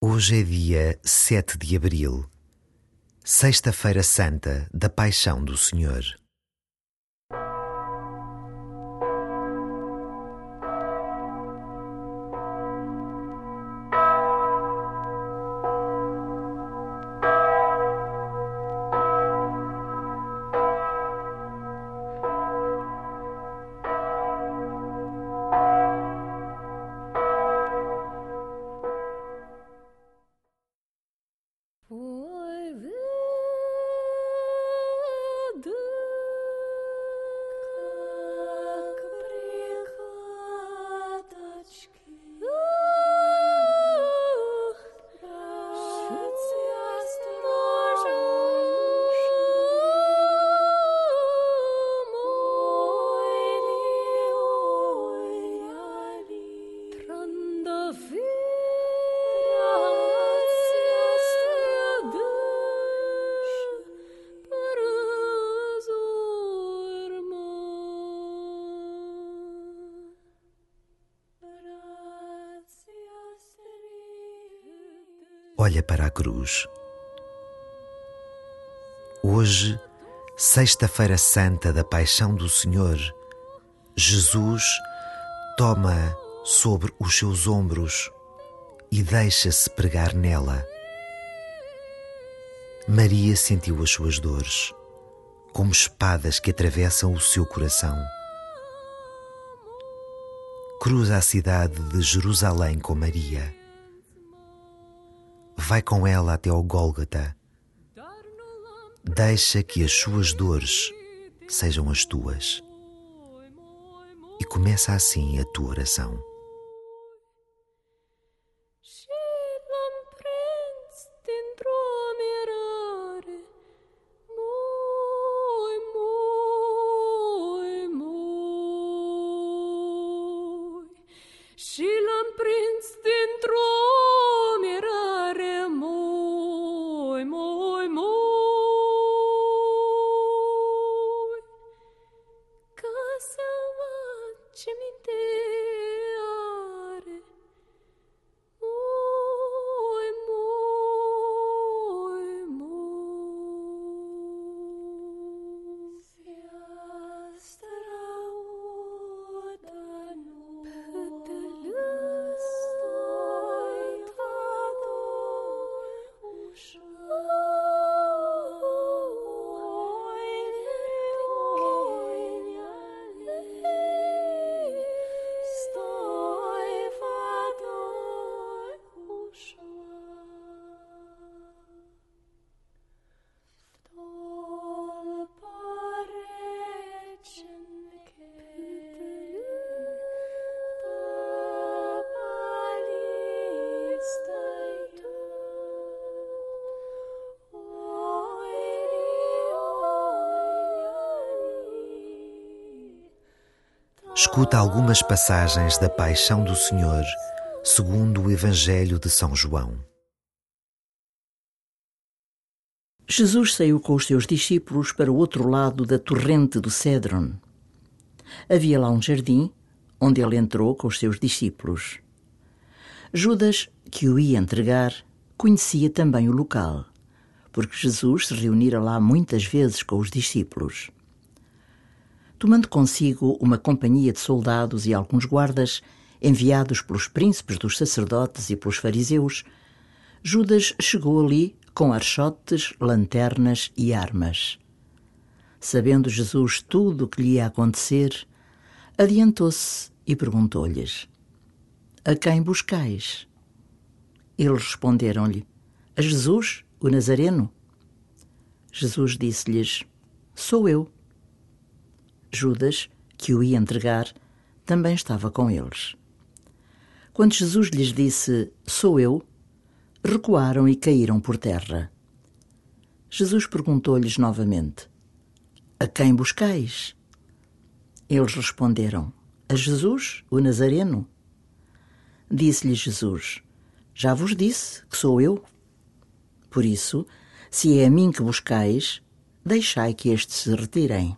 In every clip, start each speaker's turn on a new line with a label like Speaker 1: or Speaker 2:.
Speaker 1: Hoje é dia 7 de abril, Sexta-feira Santa da Paixão do Senhor. Olha para a cruz. Hoje, Sexta-feira Santa da Paixão do Senhor, Jesus toma sobre os seus ombros e deixa-se pregar nela. Maria sentiu as suas dores, como espadas que atravessam o seu coração. Cruza a cidade de Jerusalém com Maria. Vai com ela até ao Gólgota. Deixa que as suas dores sejam as tuas. E começa assim a tua oração. Escuta algumas passagens da Paixão do Senhor, segundo o Evangelho de São João.
Speaker 2: Jesus saiu com os seus discípulos para o outro lado da torrente do Cédron. Havia lá um jardim onde ele entrou com os seus discípulos. Judas, que o ia entregar, conhecia também o local, porque Jesus se reunira lá muitas vezes com os discípulos. Tomando consigo uma companhia de soldados e alguns guardas, enviados pelos príncipes dos sacerdotes e pelos fariseus, Judas chegou ali com archotes, lanternas e armas. Sabendo Jesus tudo o que lhe ia acontecer, adiantou-se e perguntou-lhes: A quem buscais? Eles responderam-lhe: A Jesus, o Nazareno. Jesus disse-lhes: Sou eu. Judas, que o ia entregar, também estava com eles. Quando Jesus lhes disse: Sou eu, recuaram e caíram por terra. Jesus perguntou-lhes novamente: A quem buscais? Eles responderam: A Jesus, o Nazareno. Disse-lhes Jesus: Já vos disse que sou eu. Por isso, se é a mim que buscais, deixai que estes se retirem.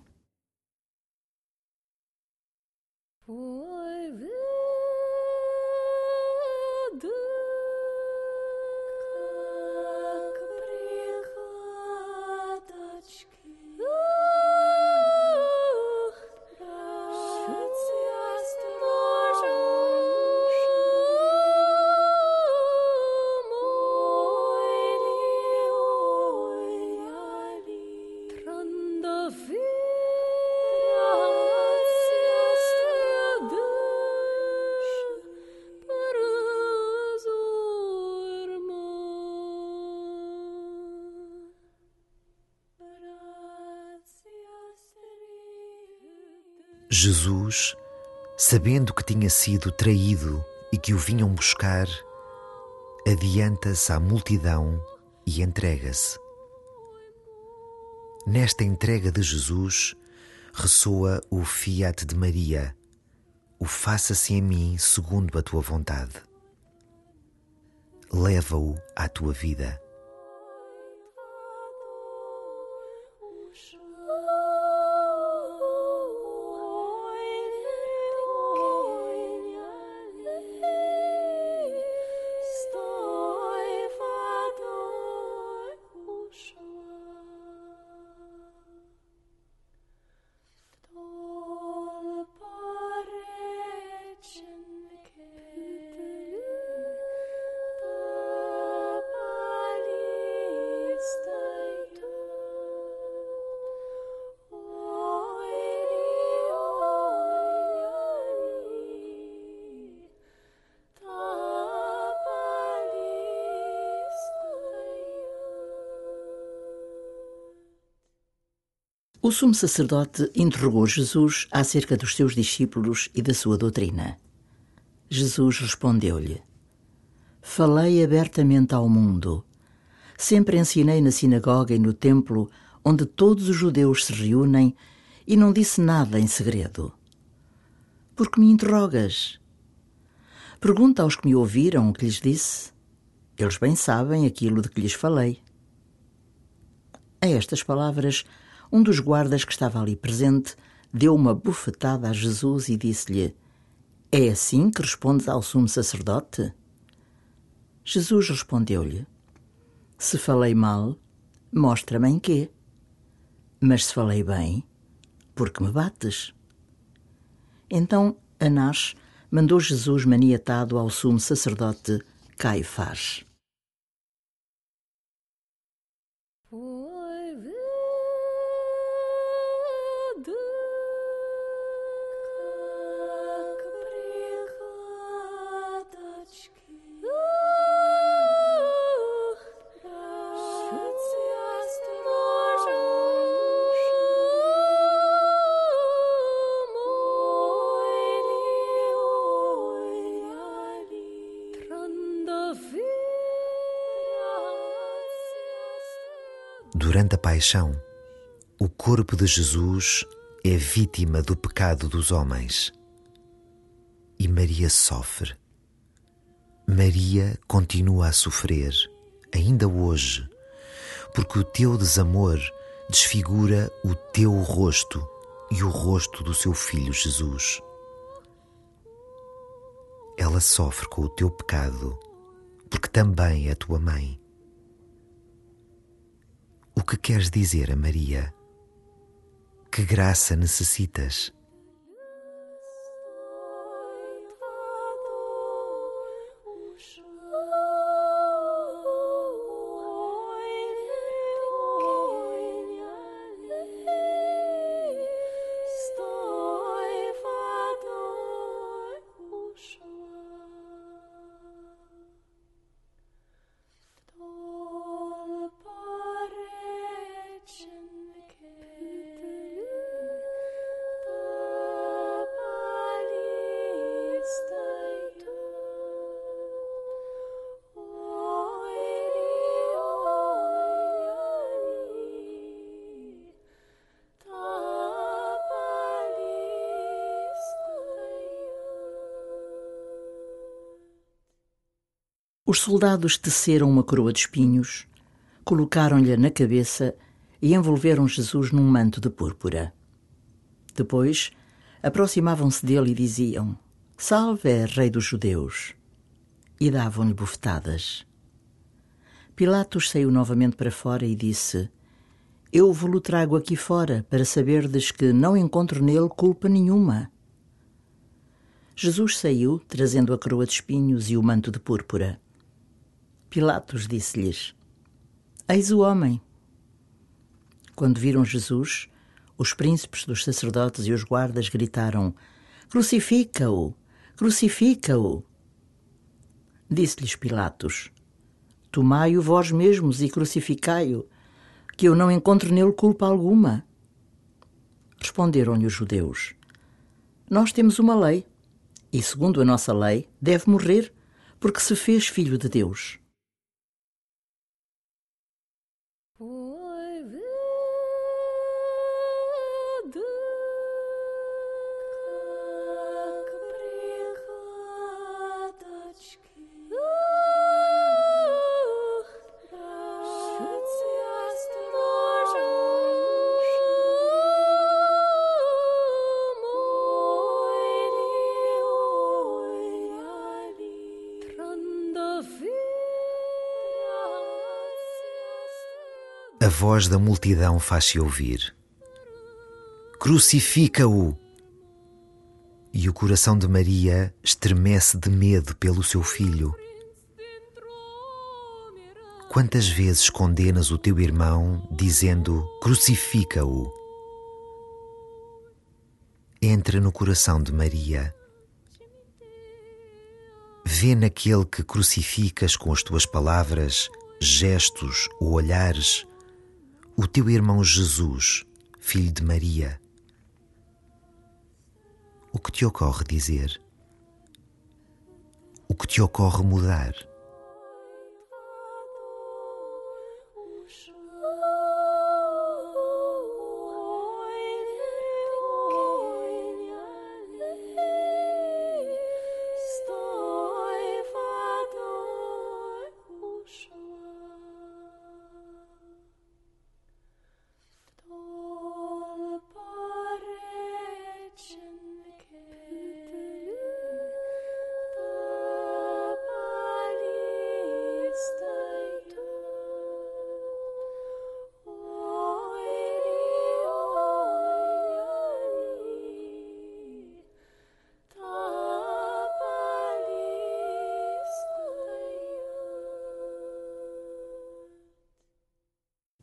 Speaker 1: Jesus, sabendo que tinha sido traído e que o vinham buscar, adianta-se à multidão e entrega-se. Nesta entrega de Jesus ressoa o fiat de Maria, o faça-se em mim segundo a tua vontade. Leva-o à tua vida.
Speaker 2: O sumo sacerdote interrogou Jesus acerca dos seus discípulos e da sua doutrina. Jesus respondeu-lhe: Falei abertamente ao mundo. Sempre ensinei na sinagoga e no templo, onde todos os judeus se reúnem, e não disse nada em segredo. Por que me interrogas? Pergunta aos que me ouviram o que lhes disse. Eles bem sabem aquilo de que lhes falei. A estas palavras, um dos guardas que estava ali presente deu uma bufetada a Jesus e disse-lhe: É assim que respondes ao sumo sacerdote? Jesus respondeu-lhe: Se falei mal, mostra-me em quê? Mas se falei bem, por que me bates? Então Anás mandou Jesus maniatado ao sumo sacerdote Caifás.
Speaker 1: Durante a paixão, o corpo de Jesus é vítima do pecado dos homens. E Maria sofre. Maria continua a sofrer, ainda hoje, porque o teu desamor desfigura o teu rosto e o rosto do seu filho Jesus. Ela sofre com o teu pecado, porque também é tua mãe. O que queres dizer a Maria? Que graça necessitas? Os soldados teceram uma coroa de espinhos, colocaram-lhe na cabeça e envolveram Jesus num manto de púrpura. Depois aproximavam-se dele e diziam: Salve, Rei dos Judeus! E davam-lhe bufetadas. Pilatos saiu novamente para fora e disse: Eu vos-lo trago aqui fora para saberdes que não encontro nele culpa nenhuma. Jesus saiu, trazendo a coroa de espinhos e o manto de púrpura. Pilatos disse-lhes: Eis o homem. Quando viram Jesus, os príncipes dos sacerdotes e os guardas gritaram: Crucifica-o! Crucifica-o! Disse-lhes Pilatos: Tomai-o vós mesmos e crucificai-o, que eu não encontro nele culpa alguma. Responderam-lhe os judeus:
Speaker 2: Nós temos uma lei e, segundo a nossa lei, deve morrer porque se fez filho de Deus.
Speaker 1: Voz da multidão faz-se ouvir. Crucifica-o! E o coração de Maria estremece de medo pelo seu filho. Quantas vezes condenas o teu irmão dizendo: Crucifica-o? Entra no coração de Maria. Vê naquele que crucificas com as tuas palavras, gestos ou olhares o teu irmão Jesus, filho de Maria. O que te ocorre dizer? O que te ocorre mudar?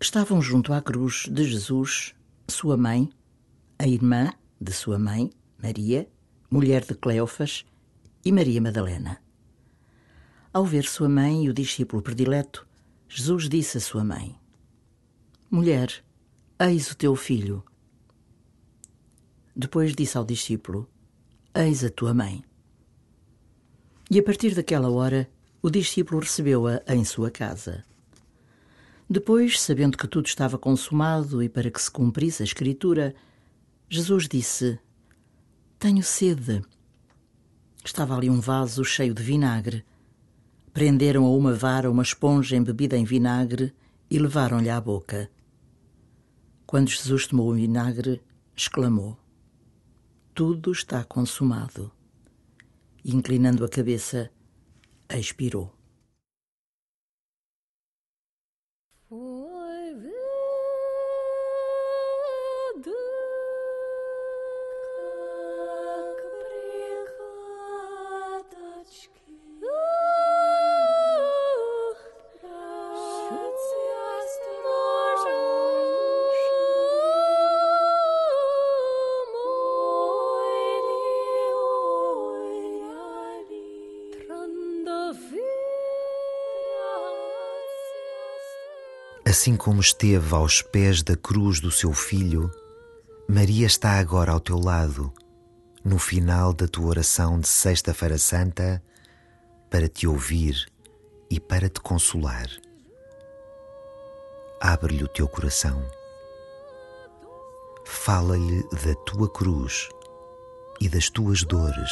Speaker 2: Estavam junto à cruz de Jesus sua mãe, a irmã de sua mãe, Maria, mulher de Cleofas, e Maria Madalena. Ao ver sua mãe e o discípulo predileto, Jesus disse à sua mãe: Mulher, eis o teu filho. Depois disse ao discípulo: Eis a tua mãe. E a partir daquela hora, o discípulo recebeu-a em sua casa. Depois, sabendo que tudo estava consumado e para que se cumprisse a Escritura, Jesus disse: Tenho sede. Estava ali um vaso cheio de vinagre. Prenderam a uma vara uma esponja embebida em vinagre e levaram-lhe à boca. Quando Jesus tomou o vinagre, exclamou: Tudo está consumado. E, inclinando a cabeça, expirou.
Speaker 1: Assim como esteve aos pés da cruz do seu filho, Maria está agora ao teu lado, no final da tua oração de Sexta-feira Santa, para te ouvir e para te consolar. Abre-lhe o teu coração. Fala-lhe da tua cruz e das tuas dores.